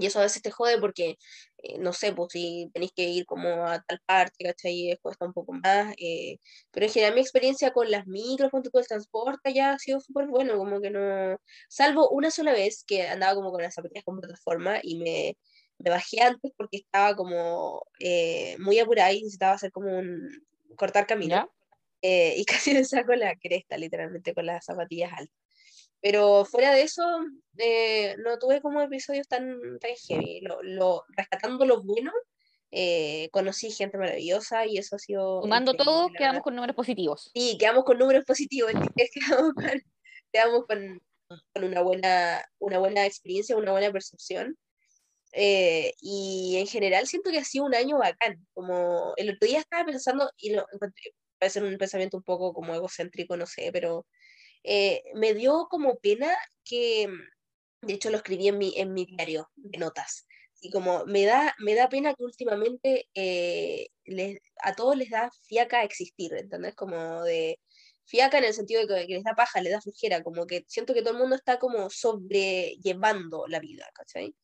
y eso a veces te jode porque, eh, no sé, pues si tenéis que ir como a tal parte, ¿cachai? Cuesta un poco más. Eh, pero en general mi experiencia con las micros, con todo el transporte ya ha sido súper bueno, como que no... Salvo una sola vez que andaba como con las zapatillas con plataforma y me, me bajé antes porque estaba como eh, muy apurada y necesitaba hacer como un... cortar camino. y casi me saco la cresta, literalmente, con las zapatillas altas. Pero fuera de eso, eh, no tuve como episodios tan, tan heavy. Lo, lo, rescatando lo bueno, eh, conocí gente maravillosa y eso ha sido... Sumando todo, quedamos con números positivos. Sí, quedamos con números positivos. quedamos con, quedamos con, con, una, buena, una buena experiencia, una buena percepción. Eh, y en general siento que ha sido un año bacán. Como el otro día estaba pensando, y lo puede ser un pensamiento un poco como egocéntrico, no sé, pero eh, me dio como pena que, de hecho lo escribí en mi, en mi diario de notas, y como me da, me da pena que últimamente eh, les, a todos les da fiaca existir, ¿entendés? Como de fiaca en el sentido de que, les da paja, les da flujera, como que siento que todo el mundo está como sobrellevando la vida, ¿cachai?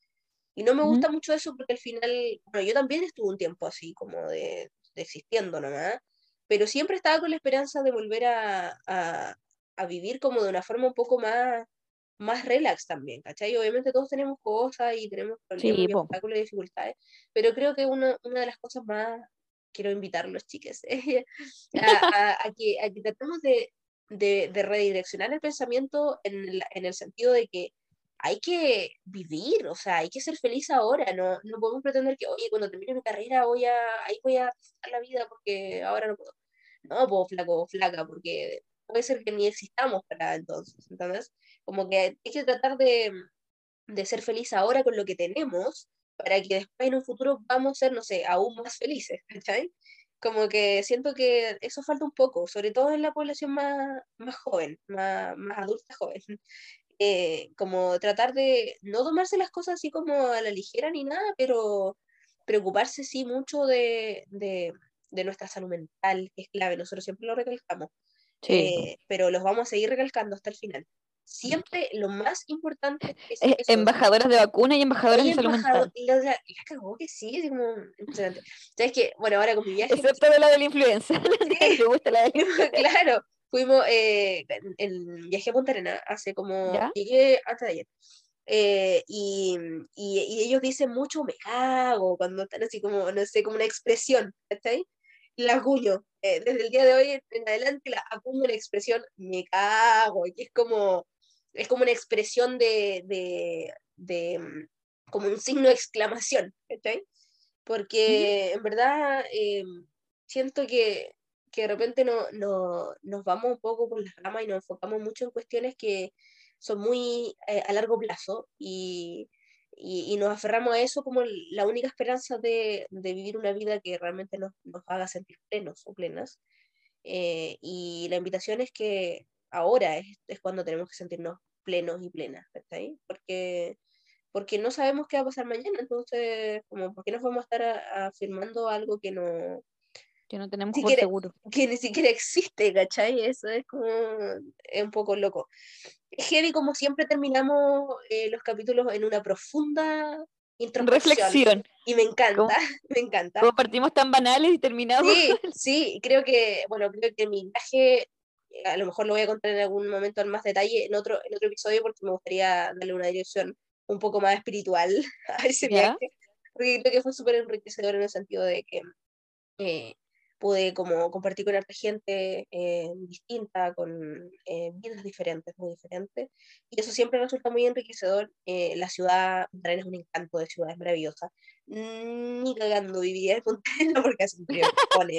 Y no me gusta mucho eso porque al final, bueno, yo también estuve un tiempo así, como de, de existiendo nomás, pero siempre estaba con la esperanza de volver a, a vivir como de una forma un poco más, más relax también, ¿cachai? Obviamente todos tenemos cosas y tenemos problemas y obstáculos y dificultades, pero creo que una, una de las cosas más, quiero invitarlos, chiques, a, a, que, a que tratemos de, de, de, redireccionar el pensamiento en, en el sentido de que hay que vivir, o sea, hay que ser feliz ahora, no, no podemos pretender que, oye, cuando termine mi carrera voy a, ahí voy a la vida porque ahora no puedo. No, puedo flaco, flaca, porque puede ser que ni existamos para entonces, entonces, como que hay que tratar de, de ser feliz ahora con lo que tenemos, para que después en un futuro vamos a ser, no sé, aún más felices, ¿cachai? Como que siento que eso falta un poco, sobre todo en la población más, más joven, más, más adulta joven. Eh, como tratar de no tomarse las cosas así como a la ligera ni nada, pero preocuparse sí mucho de, de, de nuestra salud mental, que es clave, nosotros siempre lo recalcamos. Eh, pero los vamos a seguir recalcando hasta el final. Siempre lo más importante es. embajadoras de vacuna y embajadoras de salud mental. La, la, cagó que sí, es como impresionante. ¿Sabes que Bueno, ahora con mi viaje. Excepto la de la influenza. Sí. Me gusta la de Claro, fuimos. Eh, en, viaje a Punta Arena hace como. Llegué antes de ayer. Eh, y, y, y, ellos dicen mucho me cago cuando están así como, no sé, como una expresión, ¿está ahí? La acuño. Eh, desde el día de hoy en adelante la acuño la expresión me cago, y es como, es como una expresión de, de, de mm, como un signo de exclamación, Porque en verdad eh, siento que, que, de repente no, no, nos vamos un poco por las ramas y nos enfocamos mucho en cuestiones que son muy eh, a largo plazo y, y, nos aferramos a eso como la única esperanza de, de vivir una vida que realmente nos, nos haga sentir plenos o plenas. Eh, y la invitación es que ahora es, es, cuando tenemos que sentirnos plenos y plenas, ahí? Porque, porque no sabemos qué va a pasar mañana, entonces, como, ¿por qué nos vamos a estar afirmando algo que no, que no tenemos por seguro. Que ni siquiera existe, ¿cachai? Eso es como, es un poco loco heavy como siempre terminamos eh, los capítulos en una profunda reflexión. Y me encanta, me encanta. Como partimos tan banales y terminamos. Sí, sí, creo que, bueno, creo que mi viaje, eh, a lo mejor lo voy a contar en algún momento en más detalle en otro, en otro episodio porque me gustaría darle una dirección un poco más espiritual a ese viaje. porque creo que fue súper enriquecedor en el sentido de que eh, pude como compartir con otra gente eh, distinta, con eh, vidas diferentes, muy diferentes, y eso siempre resulta muy enriquecedor. Eh, la ciudad, Punta es un encanto de ciudad, es maravillosa. Ni cagando vivía en Punta porque hace un frío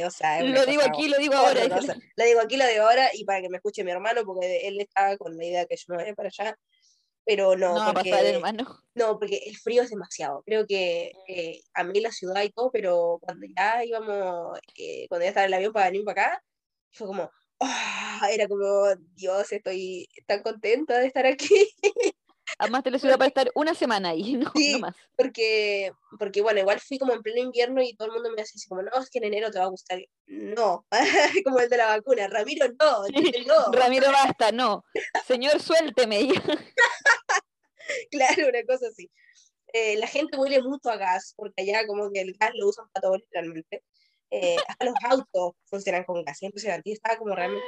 o sea, Lo digo aquí, lo digo ahora. Lo digo aquí, lo digo ahora, y para que me escuche mi hermano, porque él está con la idea de que yo me vaya para allá, pero no, no porque, hermano. no, porque el frío es demasiado. Creo que eh, a mí la ciudad y todo, pero cuando ya íbamos, eh, cuando ya estaba el avión para venir para acá, fue como, oh, era como, Dios, estoy tan contenta de estar aquí. Además de la ciudad para estar una semana ahí, no, sí, más. Porque, porque, bueno, igual fui como en pleno invierno y todo el mundo me decía así como, no, es que en enero te va a gustar. No, como el de la vacuna. Ramiro, no, no. Ramiro, basta, no. Señor, suélteme. claro, una cosa así. Eh, la gente huele mucho a gas, porque allá como que el gas lo usan para todo literalmente. Eh, hasta los autos funcionan con gas, es impresionante. estaba como realmente...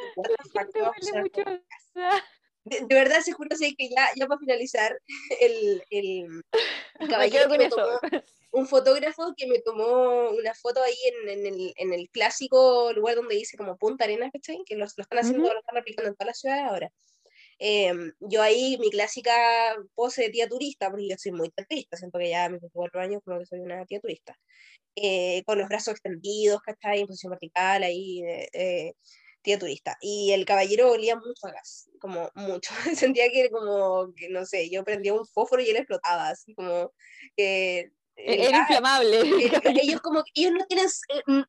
De, de, verdad, se juro que ya, ya para finalizar, el, el, el caballero que me tomó, un fotógrafo que me tomó una foto ahí en, en, el, en el clásico lugar donde dice como Punta Arenas, ¿cachai? Que lo, lo están haciendo, uh -huh. lo están aplicando en todas las ciudades ahora. Eh, yo ahí, mi clásica pose de tía turista, porque yo soy muy turista, siento que ya a mis 24 años como que soy una tía turista, eh, con los brazos extendidos, ¿cachai? En posición vertical, ahí, eh, tía turista. Y el caballero olía mucho a gas, como mucho. Sentía que como, que no sé, yo prendía un fósforo y él explotaba, así como que... Era inflamable. Ellos como ellos no tienen,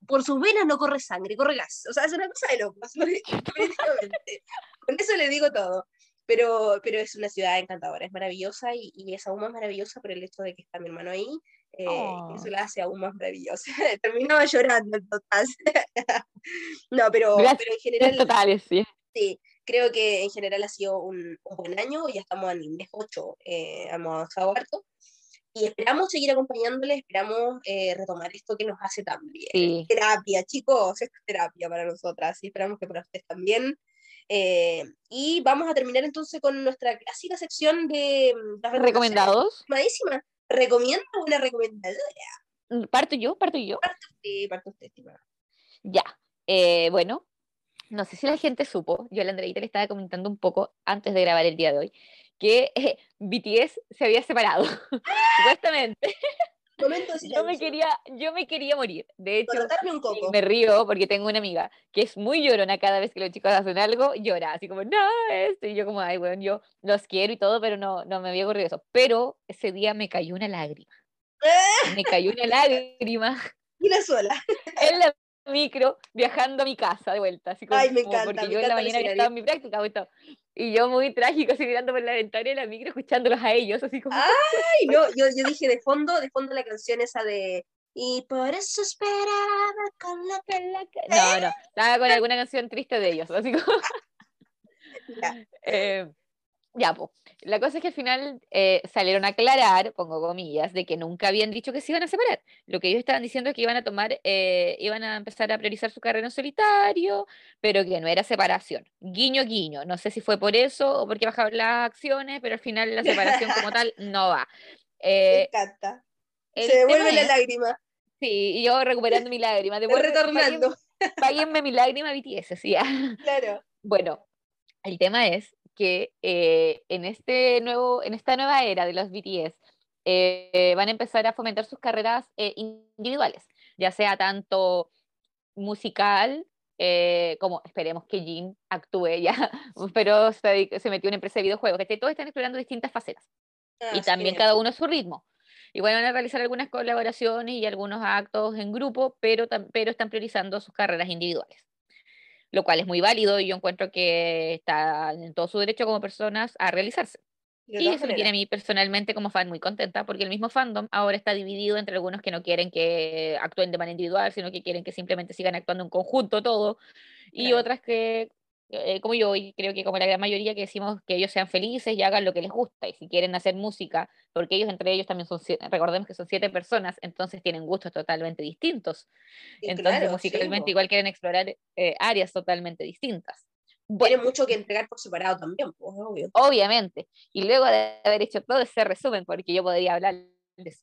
por sus venas no corre sangre, corre gas. O sea, es una cosa de locos. Con eso le digo todo pero, pero es una ciudad encantadora, es maravillosa y, y, es aún más maravillosa por el hecho de que está mi hermano ahí, eh, oh. eso la hace aún más maravillosa. Terminaba llorando en total. no, pero, pero en general... Totales, sí. Sí, creo que en general ha sido un, un buen año, ya estamos en el mes 8, eh, hemos avanzado harto. Y esperamos seguir acompañándoles, esperamos eh, retomar esto que nos hace tan bien. Sí. Terapia, chicos, es terapia para nosotras y esperamos que para ustedes también. Eh, y vamos a terminar entonces con nuestra clásica sección de mm, recomendados. Madísima. ¿Recomiendo una recomendadora? Mm, ¿Parto yo? ¿Parto yo? Parto usted, parto usted, estimada. Ya. Eh, bueno, no sé si la gente supo, yo a la Andreita le estaba comentando un poco antes de grabar el día de hoy, que eh, BTS se había separado, supuestamente. Yo me quería yo me quería morir. De hecho me río porque tengo una amiga que es muy llorona cada vez que los chicos hacen algo llora así como no esto y yo como ay bueno yo los quiero y todo pero no no me había ocurrido eso pero ese día me cayó una lágrima. Me cayó una lágrima. Una sola en la micro viajando a mi casa de vuelta así como, ay me encanta porque me yo en la mañana había estado en mi práctica y y yo muy trágico, así mirando por la ventana de la micro, escuchándolos a ellos, así como... ¡Ay, no! Yo, yo dije de fondo, de fondo la canción esa de... Y por eso esperaba con la pelaca. No, no, estaba con alguna canción triste de ellos, así como... eh, ya pues. La cosa es que al final eh, salieron a aclarar, pongo comillas, de que nunca habían dicho que se iban a separar. Lo que ellos estaban diciendo es que iban a tomar, eh, iban a empezar a priorizar su carrera en solitario, pero que no era separación. Guiño, guiño. No sé si fue por eso o porque bajaron las acciones, pero al final la separación como tal no va. Me encanta. Se devuelve la lágrima. Sí, y yo recuperando mi lágrima. Retornando. Páguenme mi lágrima BTS, sí. Claro. Bueno, el tema es que eh, en, este nuevo, en esta nueva era de los BTS eh, van a empezar a fomentar sus carreras eh, individuales, ya sea tanto musical eh, como esperemos que Jin actúe ya, pero se, se, metió en una empresa de videojuegos, que todos están explorando distintas facetas. Ah, y también cada uno su ritmo. Y van a realizar algunas colaboraciones y algunos actos en grupo, pero, pero están priorizando sus carreras individuales lo cual es muy válido y yo encuentro que está en todo su derecho como personas a realizarse. Y eso me tiene a mí personalmente como fan muy contenta, porque el mismo fandom ahora está dividido entre algunos que no quieren que actúen de manera individual, sino que quieren que simplemente sigan actuando en conjunto todo, y claro. otras que eh, como yo, y creo que como la gran mayoría que decimos que ellos sean felices y hagan lo que les gusta, y si quieren hacer música, porque ellos entre ellos también son, recordemos que son siete personas, entonces tienen gustos totalmente distintos. Sí, entonces claro, musicalmente sí, igual quieren explorar eh, áreas totalmente distintas. Bueno, Tiene mucho que entregar por separado también, pues, obvio. Obviamente. Y luego de haber hecho todo ese resumen, porque yo podría hablar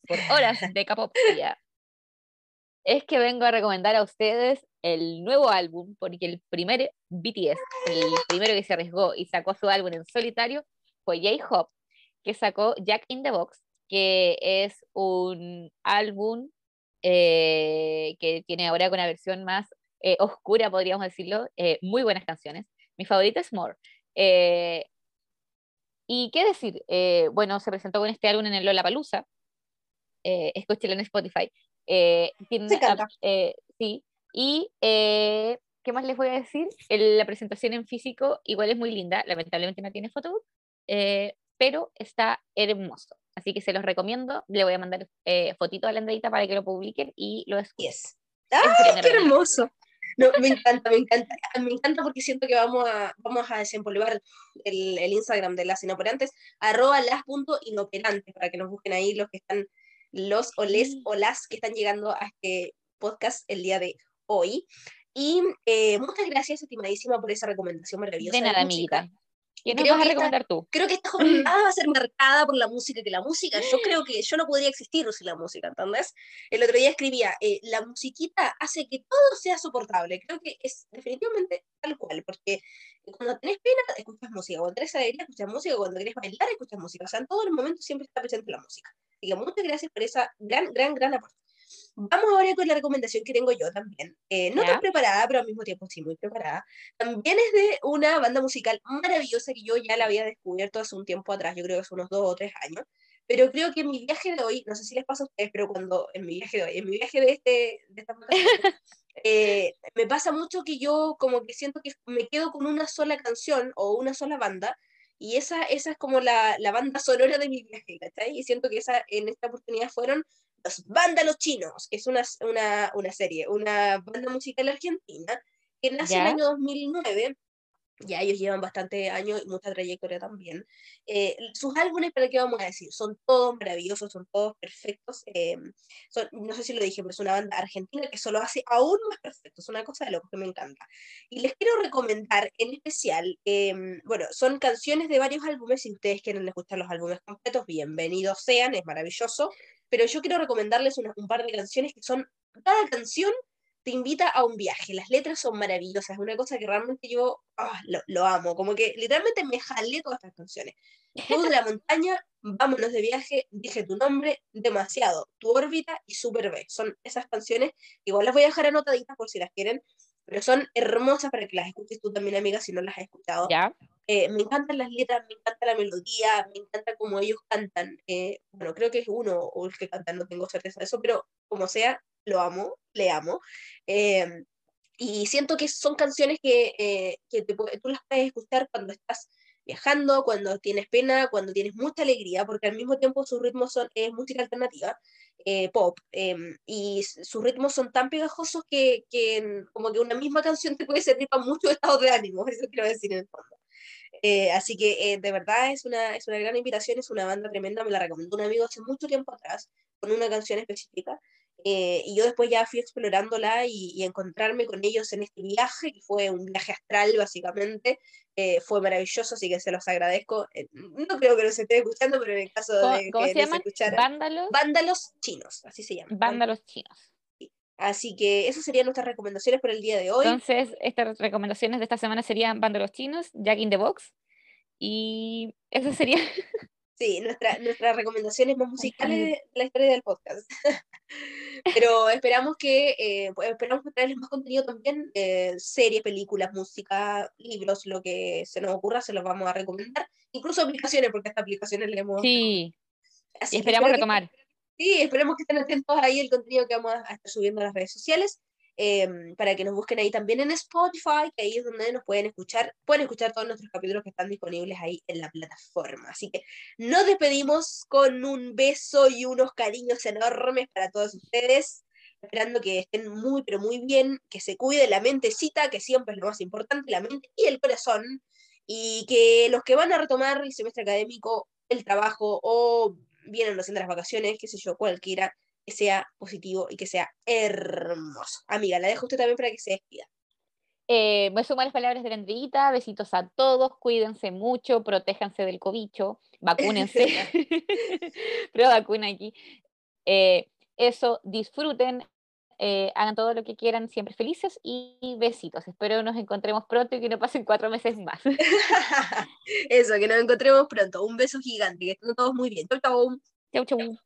por horas de capopia, es que vengo a recomendar a ustedes el nuevo álbum, porque el primer BTS, el primero que se arriesgó y sacó su álbum en solitario, fue J-Hop, que sacó Jack in the Box, que es un álbum eh, que tiene ahora una versión más eh, oscura, podríamos decirlo, eh, muy buenas canciones. Mi favorito es More. y qué decir, bueno, se presentó con este álbum en el Lollapalooza, escúchelo en Spotify. tiene, sí, y ¿qué más les voy a decir? la presentación en físico igual es muy linda, lamentablemente no tiene foto, pero está hermoso. Así que se los recomiendo. Le voy a mandar eh, fotito a la Andreita para que lo publiquen y lo escuchen. ¡Ay, qué hermoso! No, me encanta, me encanta. Me encanta porque siento que vamos a, vamos a desempolvar el, el Instagram de las inoperantes, arroba las.inoperantes, para que nos busquen ahí los que están, los o les o las que están llegando a este podcast el día de hoy. Y eh, muchas gracias, estimadísima, por esa recomendación maravillosa. De nada, amiguita. ¿Qué nos vas a recomendar tú? Creo que esta jornada va a ser marcada por la música, que la música, yo creo que yo no podría existir sin la música, ¿entendés? El otro día escribía, eh, la musiquita hace que todo sea soportable, creo que es definitivamente tal cual, porque cuando tenés pena, escuchas música, cuando tenés alegría, escuchas música, cuando querés bailar, escuchas música, o sea, en todos los momentos siempre está presente la música. Así que muchas gracias por esa gran, gran, gran aporte. Vamos ahora con la recomendación que tengo yo también. Eh, no tan preparada, pero al mismo tiempo sí muy preparada. También es de una banda musical maravillosa que yo ya la había descubierto hace un tiempo atrás, yo creo que hace unos dos o tres años. Pero creo que en mi viaje de hoy, no sé si les pasa a ustedes, pero cuando en mi viaje de hoy, en mi viaje de, este, de esta eh, me pasa mucho que yo como que siento que me quedo con una sola canción o una sola banda y esa, esa es como la, la, banda sonora de mi viaje, ¿cachai? Y siento que esa, en esta oportunidad fueron los Vándalos Chinos, que es una, una, una serie, una banda musical argentina que nace en el año 2009 ya ellos llevan bastante años y mucha trayectoria también. Eh, sus álbumes, ¿para qué vamos a decir? Son todos maravillosos, son todos perfectos. Eh, no sé si lo dije, pero es una banda argentina que solo hace aún más perfecto. Es una cosa de loco que me encanta. Y les quiero recomendar en especial, eh, bueno, son canciones de varios álbumes. Si ustedes quieren escuchar los álbumes completos, bienvenidos sean, es maravilloso. Pero yo quiero recomendarles un par de canciones que son, cada canción te invita a un viaje. Las letras son maravillosas, es una cosa que realmente yo ah, lo, amo. Como que literalmente me jalé todas estas canciones. Tú de la montaña, vámonos de viaje, dije tu nombre, demasiado, tu órbita y Super B. Son esas canciones, igual las voy a dejar anotaditas por si las quieren, pero son hermosas para que las escuches tú también, amiga, si no las has escuchado. ¿Ya? Eh, me encantan las letras, me encanta la melodía, me encanta cómo ellos cantan. Eh, bueno, creo que es uno o el que cantan, no tengo certeza de eso, pero como sea, lo amo, le amo. Em, y siento que son canciones que, eh, que tú las puedes escuchar cuando estás viajando, cuando tienes pena, cuando tienes mucha alegría, porque al mismo tiempo sus ritmos son, es música alternativa, eh, pop, em, y sus ritmos son tan pegajosos que, que, como que una misma canción te puede servir para muchos estados de ánimo, eso quiero decir en el fondo. Eh, así que de verdad es una, es una gran invitación, es una banda tremenda, me la recomendó un amigo hace mucho tiempo atrás, con una canción específica, eh, y yo después ya fui explorándola y, encontrarme con ellos en este viaje, que fue un viaje astral básicamente, eh, fue maravilloso, así que se los agradezco. Eh, no creo que los esté escuchando, pero en el caso de ¿cómo que se llaman? ¿Vándalos? Vándalos chinos, así se llaman. Vándalos chinos. Así que esas serían nuestras recomendaciones para el día de hoy. Entonces, estas recomendaciones de esta semana serían Vándalos chinos, Jack in the Box, y eso sería... Sí, nuestra, nuestras recomendaciones más musicales de la historia del podcast. Pero esperamos que eh, pues, esperamos traerles más contenido también, eh, series, películas, música, libros, lo que se nos ocurra, se los vamos a recomendar. Incluso aplicaciones, porque estas aplicaciones le hemos... Sí, Así y esperamos retomar. sí, esperemos que estén atentos ahí el contenido que vamos a estar subiendo a las redes sociales. Em, para que nos busquen ahí también en Spotify, que ahí es donde nos pueden escuchar, pueden escuchar todos nuestros capítulos que están disponibles ahí en la plataforma. Así que nos despedimos con un beso y unos cariños enormes para todos ustedes, esperando que estén muy, pero muy bien, que se cuide la mentecita, que siempre es lo más importante, la mente y el corazón, y que los que van a retomar el semestre académico, el trabajo o vienen haciendo las vacaciones, qué sé yo, cualquiera, sea positivo y que sea hermoso. Amiga, la dejo usted también para que se despida. Eh, me sumo las palabras de la Andrita, besitos a todos, cuídense mucho, protéjanse del cobicho, vacúnense, pero vacuna aquí. Eh, eso, disfruten, eh, hagan todo lo que quieran, siempre felices y besitos. Espero nos encontremos pronto y que no pasen cuatro meses más. Eso, que nos encontremos pronto. Un beso gigante, que estén todos muy bien. Chau, chau. Chau, chau.